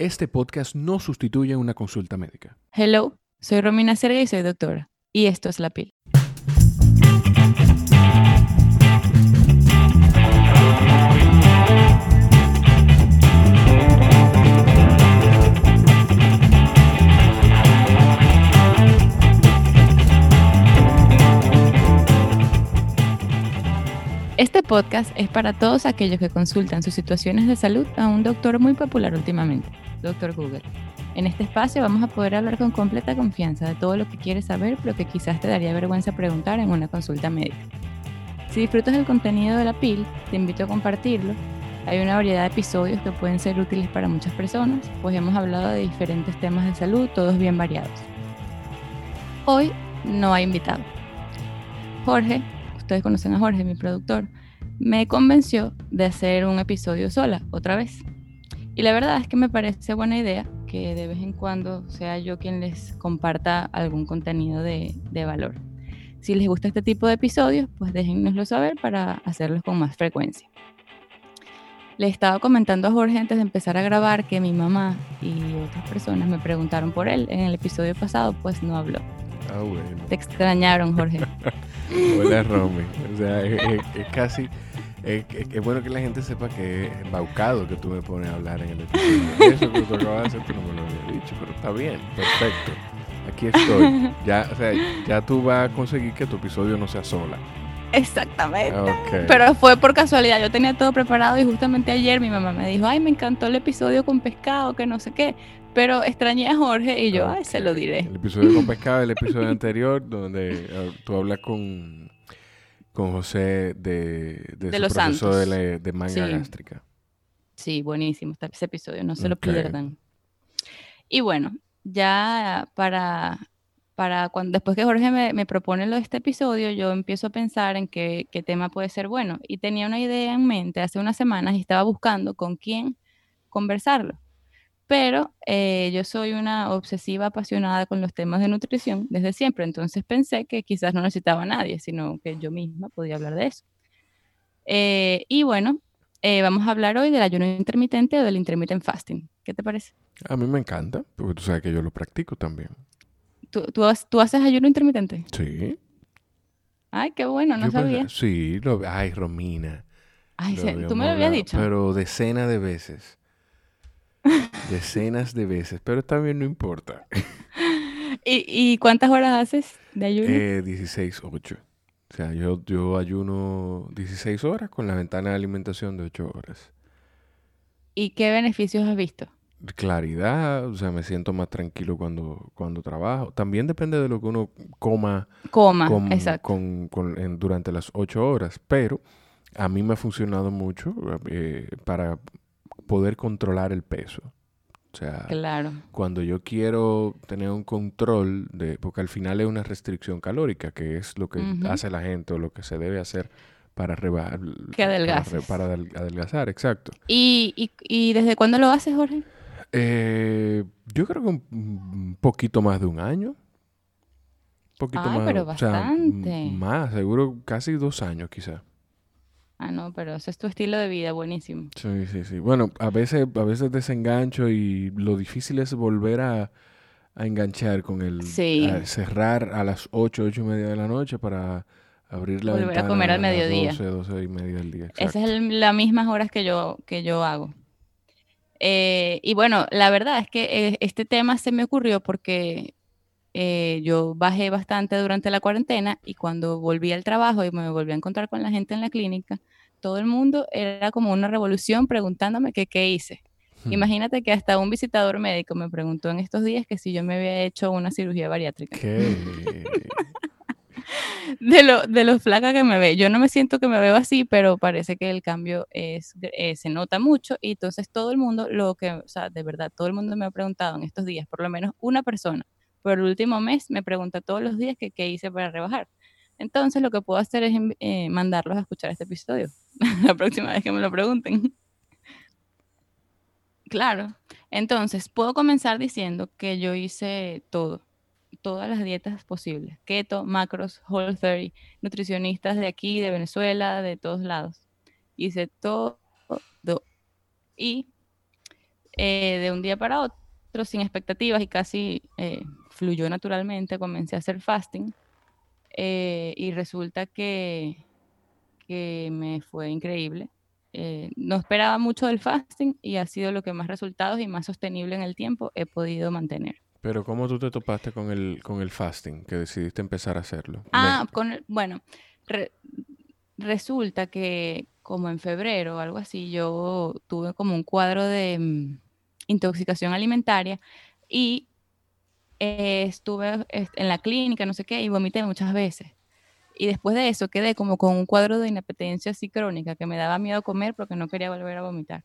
Este podcast no sustituye una consulta médica. Hello, soy Romina Serga y soy doctora. Y esto es La Pil. Este podcast es para todos aquellos que consultan sus situaciones de salud a un doctor muy popular últimamente, Doctor Google. En este espacio vamos a poder hablar con completa confianza de todo lo que quieres saber, pero que quizás te daría vergüenza preguntar en una consulta médica. Si disfrutas del contenido de la PIL, te invito a compartirlo. Hay una variedad de episodios que pueden ser útiles para muchas personas, pues hemos hablado de diferentes temas de salud, todos bien variados. Hoy no hay invitado. Jorge, ustedes conocen a Jorge, mi productor, me convenció de hacer un episodio sola, otra vez. Y la verdad es que me parece buena idea que de vez en cuando sea yo quien les comparta algún contenido de, de valor. Si les gusta este tipo de episodios, pues déjennoslo saber para hacerlos con más frecuencia. Le estaba comentando a Jorge antes de empezar a grabar que mi mamá y otras personas me preguntaron por él. En el episodio pasado, pues no habló. Ah, bueno. Te extrañaron, Jorge. Hola, Romy. O sea, es, casi. Es, bueno que la gente sepa que es embaucado que tú me pones a hablar en el episodio. Eso que tú acabas de hacer, tú no me lo habías dicho, pero está bien, perfecto. Aquí estoy. Ya, o sea, ya tú vas a conseguir que tu episodio no sea sola. Exactamente. Pero fue por casualidad, yo tenía todo preparado y justamente ayer mi mamá me dijo, ay, me encantó el episodio con pescado, que no sé qué, pero extrañé a Jorge y yo, ay, se lo diré. El episodio con pescado, el episodio anterior, donde eh, tú hablas con, con José de, de, De su los proceso Santos. de, la- de manga Sí. gástrica. Sí, buenísimo está ese episodio, no se lo pierdan. Y bueno, ya para, para cuando, después que Jorge me, me propone lo de este episodio, yo empiezo a pensar en qué, qué tema puede ser bueno. Y tenía una idea en mente hace unas semanas y estaba buscando con quién conversarlo. Pero eh, yo soy una obsesiva apasionada con los temas de nutrición desde siempre, entonces pensé que quizás no necesitaba a nadie, sino que yo misma podía hablar de eso. Eh, y bueno, eh, vamos a hablar hoy del ayuno intermitente o del intermittent fasting. ¿Qué te parece? A mí me encanta, porque tú sabes que yo lo practico también. ¿Tú, tú, tú haces ayuno intermitente? Sí. Ay, qué bueno, no Yo pensé- sabía. sí, lo, ay, Romina. Ay, lo se- tú me lo habías dicho. Pero decenas de veces. Decenas de veces, pero también no importa. ¿Y, y cuántas horas haces de ayuno? Eh, 16, 8. O sea, yo, yo ayuno 16 horas con la ventana de alimentación de 8 horas. ¿Y qué beneficios has visto? Claridad, o sea, me siento más tranquilo cuando, cuando trabajo. También depende de lo que uno coma Coma, con- exacto. con- con- en- durante las 8 horas, pero a mí me ha funcionado mucho eh, para poder controlar el peso. O sea, Claro. cuando yo quiero tener un control de, porque al final es una restricción calórica, que es lo que hace la gente o lo que se debe hacer para rebajar, Que para, adelgaces. adelgazar, exacto. ¿Y, y, y desde cuándo lo haces, Jorge? Eh, yo creo que un, poquito más de un año. Un poquito Ay, más, pero o sea, bastante. más, seguro casi dos años quizá. Ah, no, pero ese es tu estilo de vida, buenísimo. Sí, sí, sí. Bueno, a veces, a veces desengancho y lo difícil es volver a, a enganchar con el Sí. a cerrar a las 8, 8 y media de la noche para abrir la Volver a ventana comer al mediodía. 12, 12 y media del día. Esas exacto. son las mismas horas que yo, que yo hago. Eh, y bueno, la verdad es que eh, este tema se me ocurrió porque eh, yo bajé bastante durante la cuarentena y cuando volví al trabajo y me volví a encontrar con la gente en la clínica, todo el mundo era como una revolución preguntándome que qué hice. Hmm. Imagínate que hasta un visitador médico me preguntó en estos días que si yo me había hecho una cirugía bariátrica. ¿Qué? De lo, de lo flaca que me ve. Yo no me siento que me veo así, pero parece que el cambio es, eh, se nota mucho y entonces todo el mundo, lo que, o sea, de verdad, todo el mundo me ha preguntado en estos días, por lo menos una persona, por el último mes me pregunta todos los días que qué hice para rebajar. Entonces lo que puedo hacer es eh, mandarlos a escuchar este episodio la próxima vez que me lo pregunten. Claro. Entonces, puedo comenzar diciendo que yo hice todo, todas las dietas posibles, keto, macros, whole 30, nutricionistas de aquí, de Venezuela, de todos lados. Hice todo. Y eh, de un día para otro, sin expectativas y casi eh, fluyó naturalmente, comencé a hacer fasting eh, y resulta que, que me fue increíble. no esperaba mucho del fasting y ha sido lo que más resultados y más sostenible en el tiempo he podido mantener. Pero ¿cómo tú te topaste con el, con el fasting, que decidiste empezar a hacerlo? Ah, con bueno, resulta que como en febrero o algo así, yo tuve como un cuadro de mm, intoxicación alimentaria y eh, estuve en la clínica, no sé qué, y vomité muchas veces. Y después de eso quedé como con un cuadro de inapetencia así crónica que me daba miedo comer porque no quería volver a vomitar.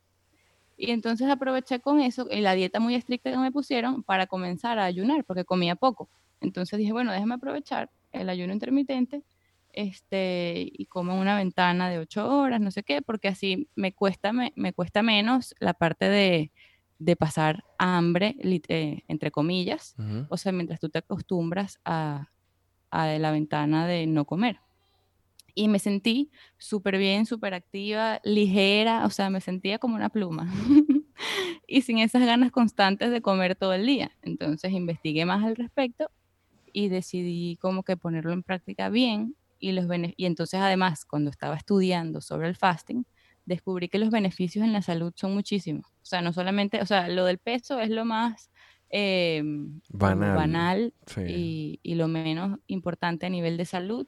Y entonces aproveché con eso y la dieta muy estricta que me pusieron para comenzar a ayunar porque comía poco. Entonces dije, bueno, déjame aprovechar el ayuno intermitente este, y como una ventana de ocho horas, no sé qué, porque así me cuesta, me, cuesta menos la parte de, de pasar hambre, eh, entre comillas, o sea, mientras tú te acostumbras a, a la ventana de no comer y me sentí súper bien, súper activa, ligera, o sea, me sentía como una pluma. y sin esas ganas constantes de comer todo el día. Entonces investigué más al respecto y decidí como que ponerlo en práctica bien y los y entonces además cuando estaba estudiando sobre el fasting descubrí que los beneficios en la salud son muchísimos. O sea, no solamente, o sea, lo del peso es lo más em, banal, y, y, lo menos importante a nivel de salud,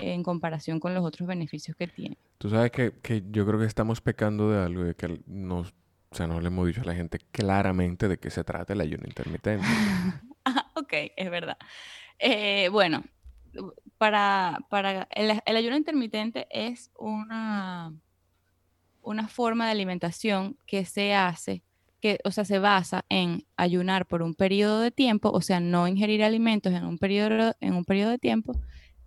en comparación con los otros beneficios que tiene. Tú sabes que, que yo creo que estamos pecando de algo de que nos, o sea, no le hemos dicho a la gente claramente de qué se trata el ayuno intermitente. Ah, ok, es verdad. Eh, bueno, para, para el, el, ayuno intermitente es una, una forma de alimentación que se hace, que, o sea, se basa en ayunar por un periodo de tiempo, o sea, no ingerir alimentos en un periodo, en un periodo de tiempo,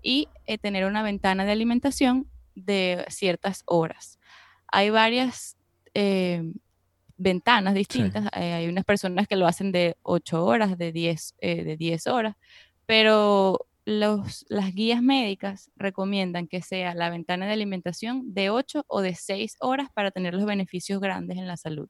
y eh, tener una ventana de alimentación de ciertas horas. Hay varias eh, ventanas distintas. Eh, hay unas personas que lo hacen de 8 horas, de 10, de 10 horas, pero los, las guías médicas recomiendan que sea la ventana de alimentación de 8 o de 6 horas para tener los beneficios grandes en la salud.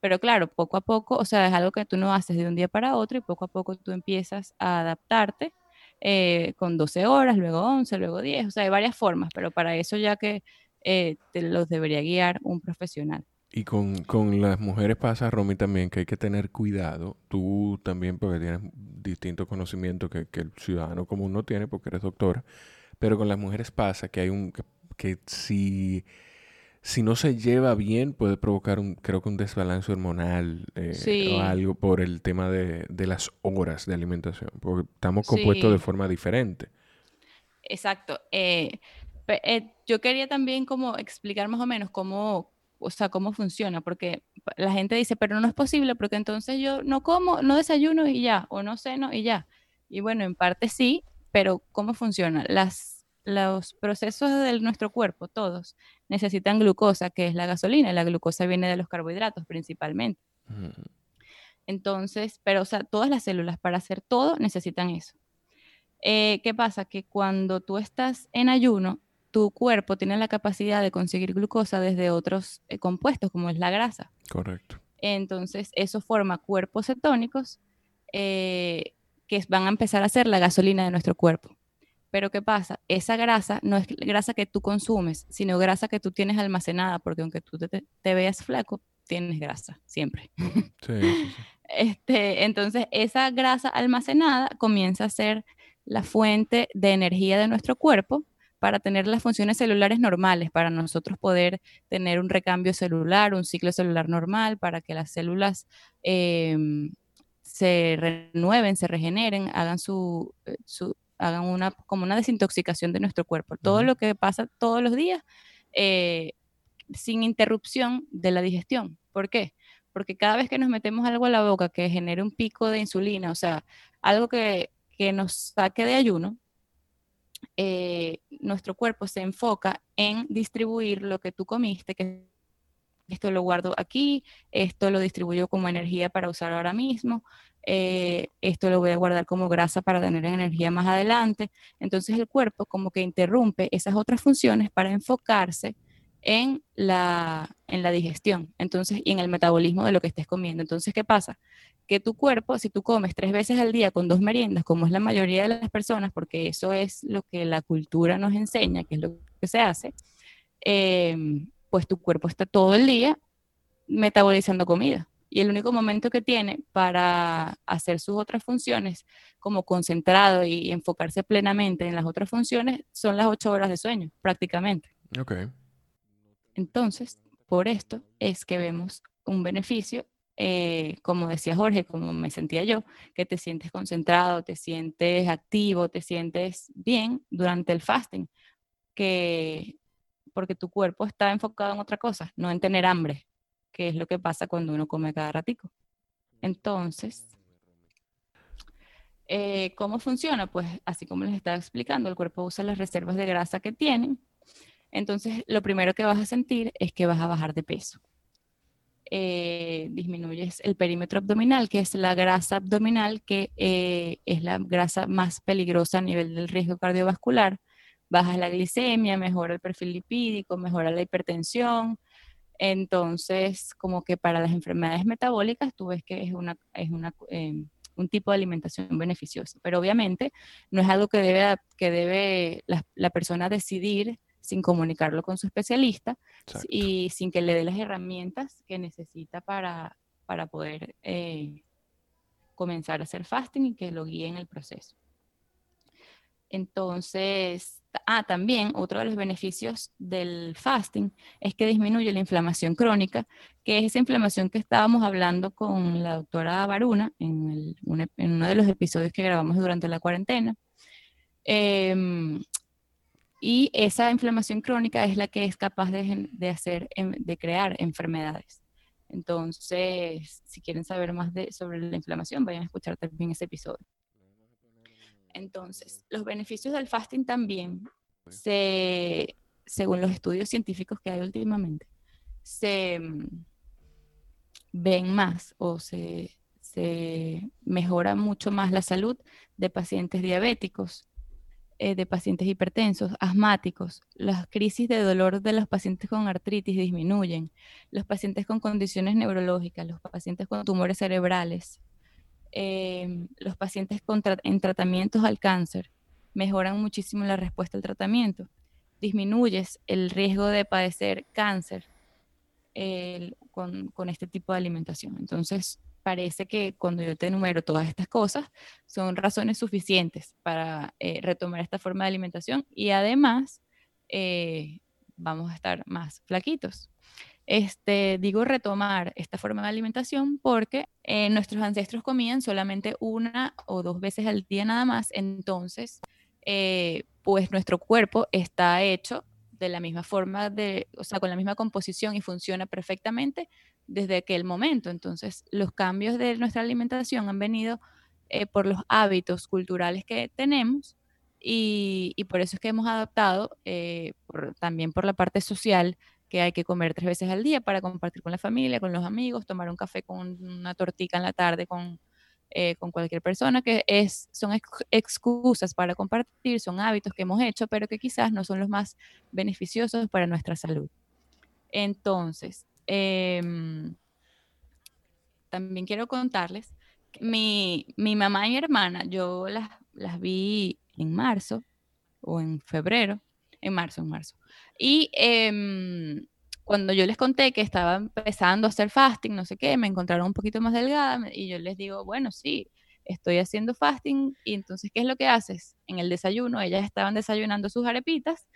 Pero claro, poco a poco, o sea, es algo que tú no haces de un día para otro y poco a poco tú empiezas a adaptarte eh, con 12 horas, luego 11, luego 10, o sea, hay varias formas, pero para eso ya que eh, te los debería guiar un profesional. Y con, con, las mujeres pasa, Romy, también que hay que tener cuidado. Tú también, porque tienes distintos conocimientos que, que, el ciudadano común no tiene, porque eres doctora. Pero con las mujeres pasa que hay un. que, que si si no se lleva bien, puede provocar un, creo que un desbalance hormonal eh, o algo por el tema de, las horas de alimentación, porque estamos compuestos de forma diferente. Exacto. Eh, eh, yo quería también como explicar más o menos cómo, o sea, cómo funciona, porque la gente dice, pero no es posible, porque entonces yo no como, no desayuno y ya, o no ceno y ya. Y bueno, en parte sí, pero ¿cómo funciona? Las los procesos de nuestro cuerpo, todos, necesitan glucosa, que es la gasolina. La glucosa viene de los carbohidratos principalmente. Entonces, pero o sea, todas las células para hacer todo necesitan eso. Eh, ¿Qué pasa? Que cuando tú estás en ayuno, tu cuerpo tiene la capacidad de conseguir glucosa desde otros eh, compuestos, como es la grasa. Correcto. Entonces, eso forma cuerpos cetónicos eh, que van a empezar a ser la gasolina de nuestro cuerpo. Pero ¿qué pasa? Esa grasa no es grasa que tú consumes, sino grasa que tú tienes almacenada, porque aunque tú te, veas flaco, tienes grasa, siempre. Sí, Este, entonces, esa grasa almacenada comienza a ser la fuente de energía de nuestro cuerpo para tener las funciones celulares normales, para nosotros poder tener un recambio celular, un ciclo celular normal, para que las células em, se renueven, se regeneren, hagan su, eh, su hagan una, como una desintoxicación de nuestro cuerpo. Todo lo que pasa todos los días eh, sin interrupción de la digestión. ¿Por qué? Porque cada vez que nos metemos algo a la boca que genere un pico de insulina, o sea, algo que, nos saque de ayuno, eh, nuestro cuerpo se enfoca en distribuir lo que tú comiste, que esto lo guardo aquí, esto lo distribuyo como energía para usar ahora mismo, eh, esto lo voy a guardar como grasa para tener energía más adelante. Entonces el cuerpo como que interrumpe esas otras funciones para enfocarse en la, en la digestión, entonces, y en el metabolismo de lo que estés comiendo. Entonces, ¿qué pasa? Que tu cuerpo, si tú comes tres veces al día con dos meriendas, como es la mayoría de las personas, porque eso es lo que la cultura nos enseña, que es lo que se hace, em, pues tu cuerpo está todo el día metabolizando comida. Y el único momento que tiene para hacer sus otras funciones, como concentrado y enfocarse plenamente en las otras funciones, son las ocho horas de sueño, prácticamente. Ok. Entonces, por esto es que vemos un beneficio, eh, como decía Jorge, como me sentía yo, que te sientes concentrado, te sientes activo, te sientes bien durante el fasting, que porque tu cuerpo está enfocado en otra cosa, no en tener hambre, que es lo que pasa cuando uno come cada ratico. Entonces, eh, ¿cómo funciona? Pues así como les estaba explicando, el cuerpo usa las reservas de grasa que tienen. Entonces, lo primero que vas a sentir es que vas a bajar de peso. Eh, disminuyes el perímetro abdominal, que es la grasa abdominal, que eh, es la grasa más peligrosa a nivel del riesgo cardiovascular. Bajas la glicemia, mejora el perfil lipídico, mejora la hipertensión, entonces, como que para las enfermedades metabólicas, tú ves que es, una, es una, em, un tipo de alimentación beneficiosa. Pero obviamente no es algo que debe, que debe la, persona decidir sin comunicarlo con su especialista y sin que le dé las herramientas que necesita para, para poder eh, comenzar a hacer fasting y que lo guíe en el proceso. Entonces, ah, también otro de los beneficios del fasting es que disminuye la inflamación crónica, que es esa inflamación que estábamos hablando con la doctora Baruna en, uno de los episodios que grabamos durante la cuarentena. Em, y esa inflamación crónica es la que es capaz de, hacer, em, de crear enfermedades. Entonces, si quieren saber más sobre la inflamación, vayan a escuchar también ese episodio. Entonces, los beneficios del fasting también, se, según los estudios científicos que hay últimamente, se mm, ven más o se, mejora mucho más la salud de pacientes diabéticos, eh, de pacientes hipertensos, asmáticos. Las crisis de dolor de los pacientes con artritis disminuyen. Los pacientes con condiciones neurológicas, los pacientes con tumores cerebrales, Em, los pacientes en tratamientos al cáncer mejoran muchísimo la respuesta al tratamiento. Disminuyes el riesgo de padecer cáncer con, este tipo de alimentación. Entonces, parece que cuando yo te enumero todas estas cosas, son razones suficientes para eh, retomar esta forma de alimentación y además eh, vamos a estar más flaquitos. Este, digo retomar esta forma de alimentación porque eh, nuestros ancestros comían solamente una o dos veces al día nada más, entonces, eh, pues nuestro cuerpo está hecho de la misma forma, de, o sea, con la misma composición y funciona perfectamente desde aquel momento. Entonces, los cambios de nuestra alimentación han venido eh, por los hábitos culturales que tenemos y, por eso es que hemos adaptado, también por la parte social, que hay que comer tres veces al día para compartir con la familia, con los amigos, tomar un café con una tortita en la tarde con, eh, con cualquier persona, que es, son excusas para compartir, son hábitos que hemos hecho, pero que quizás no son los más beneficiosos para nuestra salud. Entonces, em, también quiero contarles, mi, mi mamá y mi hermana, yo las, las vi en marzo o en febrero, en marzo, en marzo. Y em, cuando yo les conté que estaba empezando a hacer fasting, no sé qué, me encontraron un poquito más delgada y yo les digo, bueno, sí, estoy haciendo fasting y entonces, ¿qué es lo que haces? En el desayuno, ellas estaban desayunando sus arepitas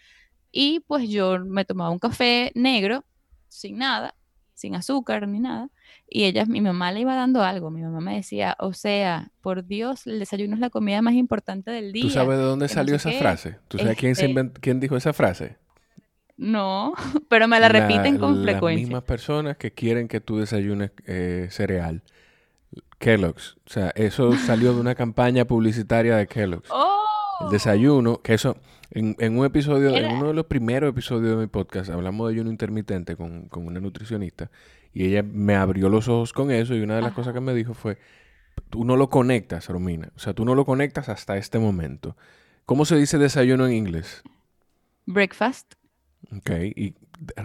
y pues yo me tomaba un café negro sin nada sin azúcar ni nada. Y ella, mi mamá le iba dando algo. Mi mamá me decía, o sea, por Dios, el desayuno es la comida más importante del día. ¿Tú sabes de dónde salió esa frase? ¿Tú sabes quién, este quién dijo esa frase? No, pero me la, repiten con frecuencia. Las mismas personas que quieren que tú desayunes eh, cereal. Kellogg's. O sea, eso salió de una campaña publicitaria de Kellogg's. ¡Oh! El desayuno, que eso, en, un episodio, en uno de los primeros episodios de mi podcast, hablamos de ayuno intermitente con, una nutricionista y ella me abrió los ojos con eso y una de las cosas que me dijo fue, tú no lo conectas, Romina, o sea, tú no lo conectas hasta este momento. ¿Cómo se dice desayuno en inglés? Breakfast. Ok, y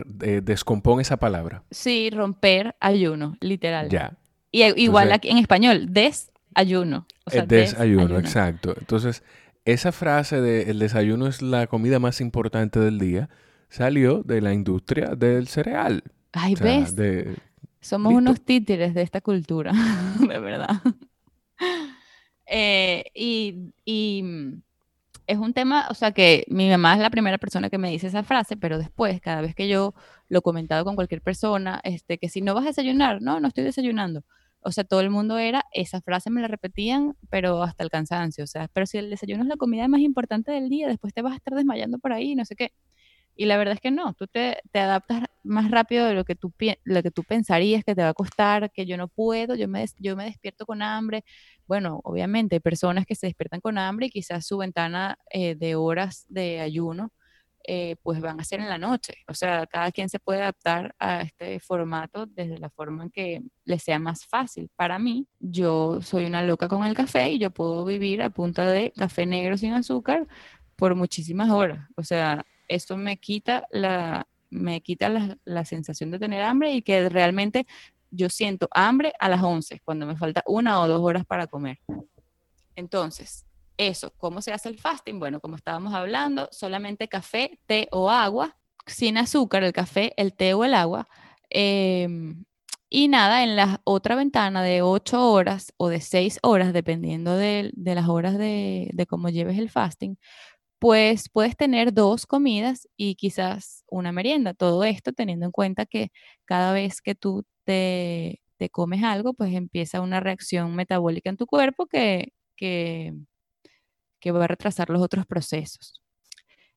de- descompone esa palabra. Sí, romper ayuno, literal. Ya. Y igual Entonces- aquí en español, desayuno. O sea, desayuno, desayuno. exacto. Entonces, esa frase de el desayuno es la comida más importante del día salió de la industria del cereal. Ay, O sea, ¿ves? de, Somos listo. unos títeres de esta cultura, de verdad. Eh, y, y, mm, es un tema, o sea, que mi mamá es la primera persona que me dice esa frase, pero después, cada vez que yo lo he comentado con cualquier persona, este, que si no vas a desayunar, no, no estoy desayunando. O sea, todo el mundo era, esa frase me la repetían, pero hasta el cansancio. O sea, pero si el desayuno es la comida más importante del día, después te vas a estar desmayando por ahí, no sé qué. Y la verdad es que no, tú te, te adaptas más rápido de lo que, tú, lo que pensarías que te va a costar, que yo no puedo, yo me, des- despierto con hambre. Bueno, obviamente hay personas que se despiertan con hambre y quizás su ventana eh, de horas de ayuno eh, pues van a ser en la noche. O sea, cada quien se puede adaptar a este formato desde la forma en que le sea más fácil. Para mí, yo soy una loca con el café y yo puedo vivir a punta de café negro sin azúcar por muchísimas horas. O sea, esto me quita la, me quita la, la sensación de tener hambre y que realmente yo siento hambre a las 11, cuando me falta una o dos horas para comer. Entonces, eso, ¿cómo se hace el fasting? Bueno, como estábamos hablando, solamente café, té o agua, sin azúcar, el café, el té o el agua. em, y nada, en la otra ventana de 8 horas o de 6 horas, dependiendo de, de las horas de, de cómo lleves el fasting, pues puedes tener dos comidas y quizás una merienda. Todo esto teniendo en cuenta que cada vez que tú te, te comes algo, pues empieza una reacción metabólica en tu cuerpo que, que, que va a retrasar los otros procesos.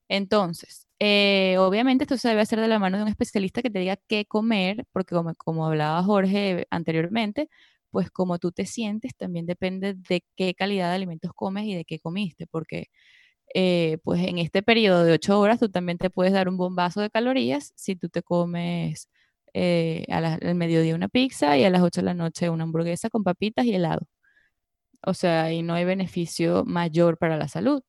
Entonces, eh, obviamente esto se debe hacer de la mano de un especialista que te diga qué comer, porque como, como hablaba Jorge anteriormente, pues como tú te sientes también depende de qué calidad de alimentos comes y de qué comiste, porque eh, pues en este periodo de ocho horas tú también te puedes dar un bombazo de calorías si tú te comes eh, la- al mediodía una pizza y a las 8 de la noche una hamburguesa con papitas y helado. O sea, ahí no hay beneficio mayor para la salud.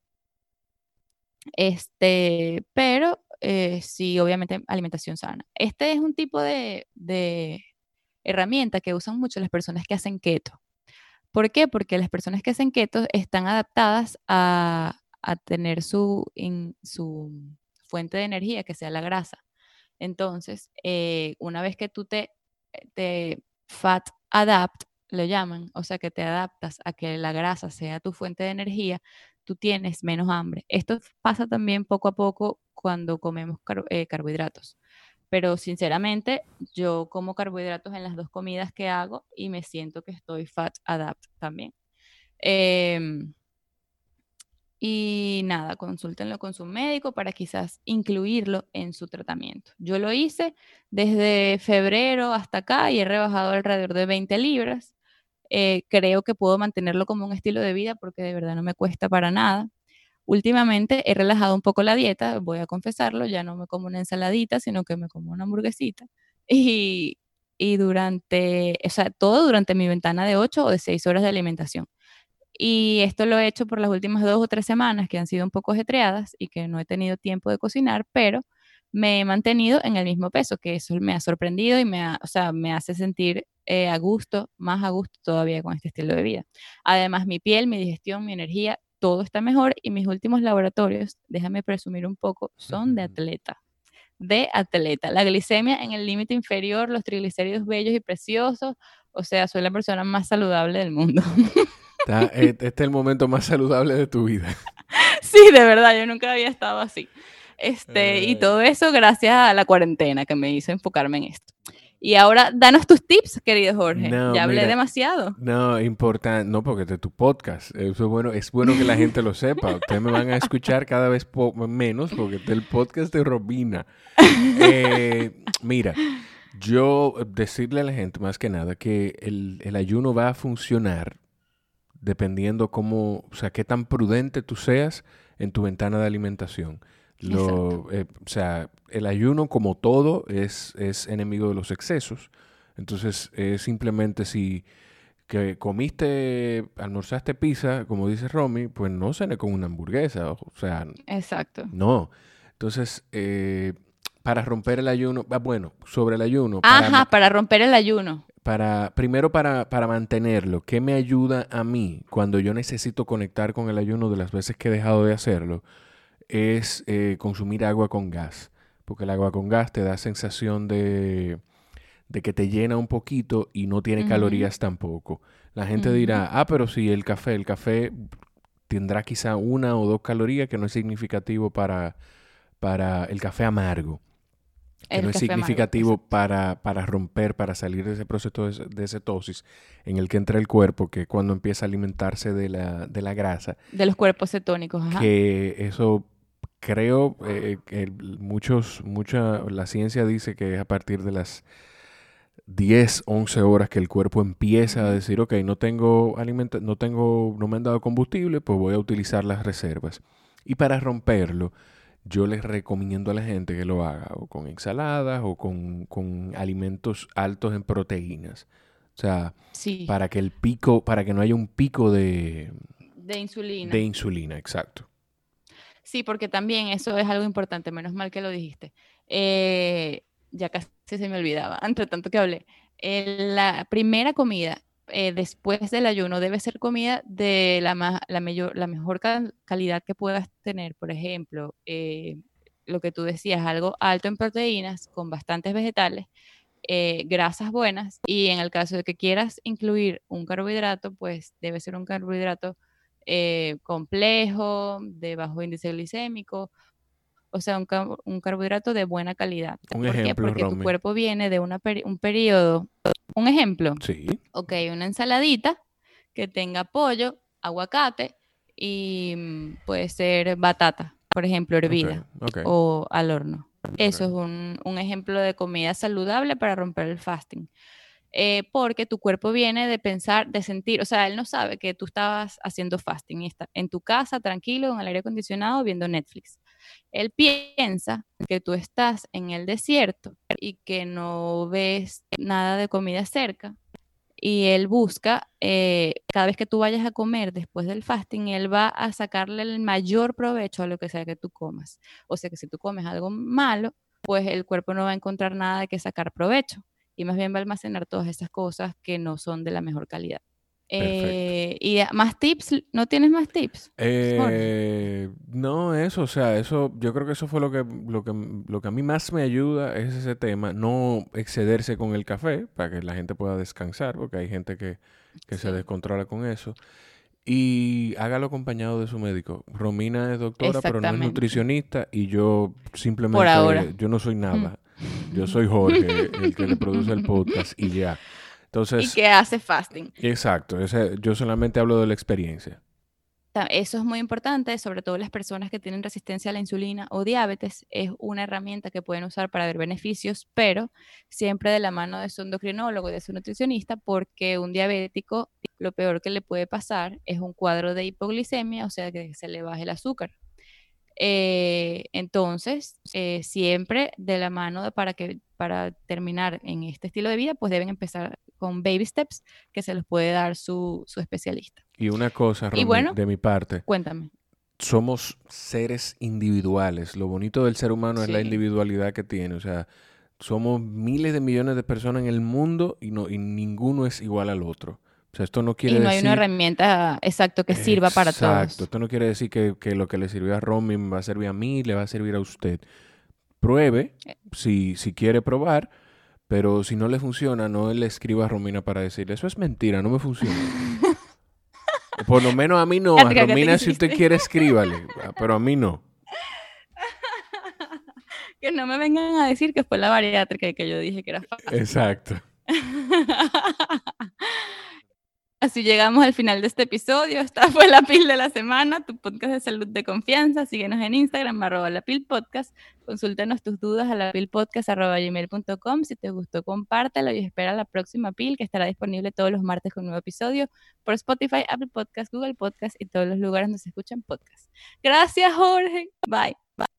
Este, pero eh, sí, obviamente alimentación sana. Este es un tipo de, de herramienta que usan mucho las personas que hacen keto. ¿Por qué? Porque las personas que hacen keto están adaptadas a, a tener su, su fuente de energía, que sea la grasa. Entonces, eh, una vez que tú te, te fat adapt, lo llaman, o sea, que te adaptas a que la grasa sea tu fuente de energía, tú tienes menos hambre. Esto pasa también poco a poco cuando comemos eh, carbohidratos. Pero sinceramente, yo como carbohidratos en las dos comidas que hago y me siento que estoy fat adapt también. Em, y nada, consúltenlo con su médico para quizás incluirlo en su tratamiento. Yo lo hice desde febrero hasta acá y he rebajado alrededor de 20 libras. Eh, creo que puedo mantenerlo como un estilo de vida porque de verdad no me cuesta para nada. Últimamente he relajado un poco la dieta, voy a confesarlo, ya no me como una ensaladita, sino que me como una hamburguesita. Y, y durante, o sea, todo durante mi ventana de 8 o de 6 horas de alimentación. Y esto lo he hecho por las últimas dos o tres semanas que han sido un poco ajetreadas y que no he tenido tiempo de cocinar, pero me he mantenido en el mismo peso, que eso me ha sorprendido y me, ha- o sea, me hace sentir eh, a gusto, más a gusto todavía con este estilo de vida. Además, mi piel, mi digestión, mi energía, todo está mejor y mis últimos laboratorios, déjame presumir un poco, son de atleta. De atleta. La glicemia en el límite inferior, los triglicéridos bellos y preciosos. O sea, soy la persona más saludable del mundo. Eh, este es el momento más saludable de tu vida. Sí, de verdad, yo nunca había estado así. Este, y Eh. todo eso gracias a la cuarentena que me hizo enfocarme en esto. Y ahora, danos tus tips, querido Jorge. No, ya hablé mira. demasiado. No, importante, no, porque es tu podcast. Eso es bueno, es bueno que la gente lo sepa. Ustedes me van a escuchar cada vez po- menos porque es el podcast de Robina. Eh, mira, yo decirle a la gente más que nada que el, el ayuno va a funcionar dependiendo cómo, o sea, qué tan prudente tú seas en tu ventana de alimentación. Lo, eh, o sea, el ayuno como todo es, es enemigo de los excesos. Entonces, es simplemente si que comiste, almorzaste pizza, como dice Romy, pues no cené con una hamburguesa. O sea, Exacto. no. Entonces, eh, para romper el ayuno, ah, bueno, sobre el ayuno. Ajá, para, romper el ayuno. Para, primero para, para mantenerlo, ¿qué me ayuda a mí cuando yo necesito conectar con el ayuno de las veces que he dejado de hacerlo? Es eh, consumir agua con gas, porque el agua con gas te da sensación de, de que te llena un poquito y no tiene calorías tampoco. La gente dirá, ah, pero si el café, el café tendrá quizá una o dos calorías que no es significativo para, para el café amargo. Que no es significativo para, para, romper, para salir de ese proceso de, cetosis en el que entra el cuerpo, que cuando empieza a alimentarse de la, de la grasa. De los cuerpos cetónicos, ajá. Que eso creo eh, que muchos, mucha, la ciencia dice que es a partir de las 10, 11 horas que el cuerpo empieza a decir, ok, no tengo alimento, no tengo, no me han dado combustible, pues voy a utilizar las reservas. Y para romperlo, yo les recomiendo a la gente que lo haga o con ensaladas o con, alimentos altos en proteínas. O sea, para que el pico, para que no haya un pico de, de insulina. De insulina, exacto. Sí, porque también eso es algo importante, menos mal que lo dijiste. Eh, ya casi se me olvidaba, entre tanto que hablé. la primera comida eh, después del ayuno debe ser comida de la, la, mayor, la mejor calidad que puedas tener. Por ejemplo, eh, lo que tú decías, algo alto en proteínas, con bastantes vegetales, eh, grasas buenas, y en el caso de que quieras incluir un carbohidrato, pues debe ser un carbohidrato complejo, de bajo índice glicémico, o sea, un, carbohidrato de buena calidad. Un ¿Por qué? Porque tu cuerpo viene de una un periodo. Un ejemplo. Sí. Ok, una ensaladita que tenga pollo, aguacate y mm, puede ser batata, por ejemplo, hervida o al horno. Eso es un, un, ejemplo de comida saludable para romper el fasting. Eh, porque tu cuerpo viene de pensar, de sentir, o sea, él no sabe que tú estabas haciendo fasting y en tu casa, tranquilo, en el aire acondicionado, viendo Netflix. Él piensa que tú estás en el desierto y que no ves nada de comida cerca. Y él busca, eh, cada vez que tú vayas a comer después del fasting, él va a sacarle el mayor provecho a lo que sea que tú comas. O sea que si tú comes algo malo, pues el cuerpo no va a encontrar nada de que sacar provecho y más bien va a almacenar todas esas cosas que no son de la mejor calidad. Eh, y más tips, ¿no tienes más tips? Eh, no, eso, o sea, eso, yo creo que eso fue lo que, lo que, lo que a mí más me ayuda es ese tema, no excederse con el café para que la gente pueda descansar, porque hay gente que, se descontrola con eso. Y hágalo acompañado de su médico. Romina es doctora, pero no es nutricionista y yo simplemente, yo no soy nada. Yo soy Jorge, el que le produce el podcast y ya. Entonces, y que hace fasting. Exacto, yo solamente hablo de la experiencia. Eso es muy importante, sobre todo las personas que tienen resistencia a la insulina o diabetes. Es una herramienta que pueden usar para ver beneficios, pero siempre de la mano de su endocrinólogo y de su nutricionista, porque un diabético lo peor que le puede pasar es un cuadro de hipoglicemia, o sea, que se le baje el azúcar. Eh, entonces, eh, siempre de la mano para que para terminar en este estilo de vida, pues deben empezar con baby steps que se los puede dar su, especialista. Y una cosa, de mi parte. Cuéntame. Somos seres individuales. Lo bonito del ser humano es la individualidad que tiene. O sea, somos miles de millones de personas en el mundo y, no, y ninguno es igual al otro. O sea, esto no quiere y no hay una herramienta exacto que sirva para todos. Exacto. Esto no quiere decir que, lo que le sirvió a Romy me va a servir a mí, le va a servir a usted. Pruebe eh. si, si quiere probar, pero si no le funciona, no le escriba a Romina para decirle, eso es mentira, no me funciona. Por lo menos a mí no. A Romina, si usted quiere, escríbale. Pero a mí no. que no me vengan a decir que fue la bariátrica que yo dije que era fácil. Exacto. Así llegamos al final de este episodio. Esta fue la PIL de la semana, tu podcast de salud de confianza. Síguenos en Instagram, arroba la PIL podcast. Consúltanos tus dudas a la gmail.com. Si te gustó, compártelo y espera la próxima PIL que estará disponible todos los martes con un nuevo episodio por Spotify, Apple Podcast, Google Podcast y todos los lugares donde se escuchan podcasts. Gracias, Jorge. Bye. Bye.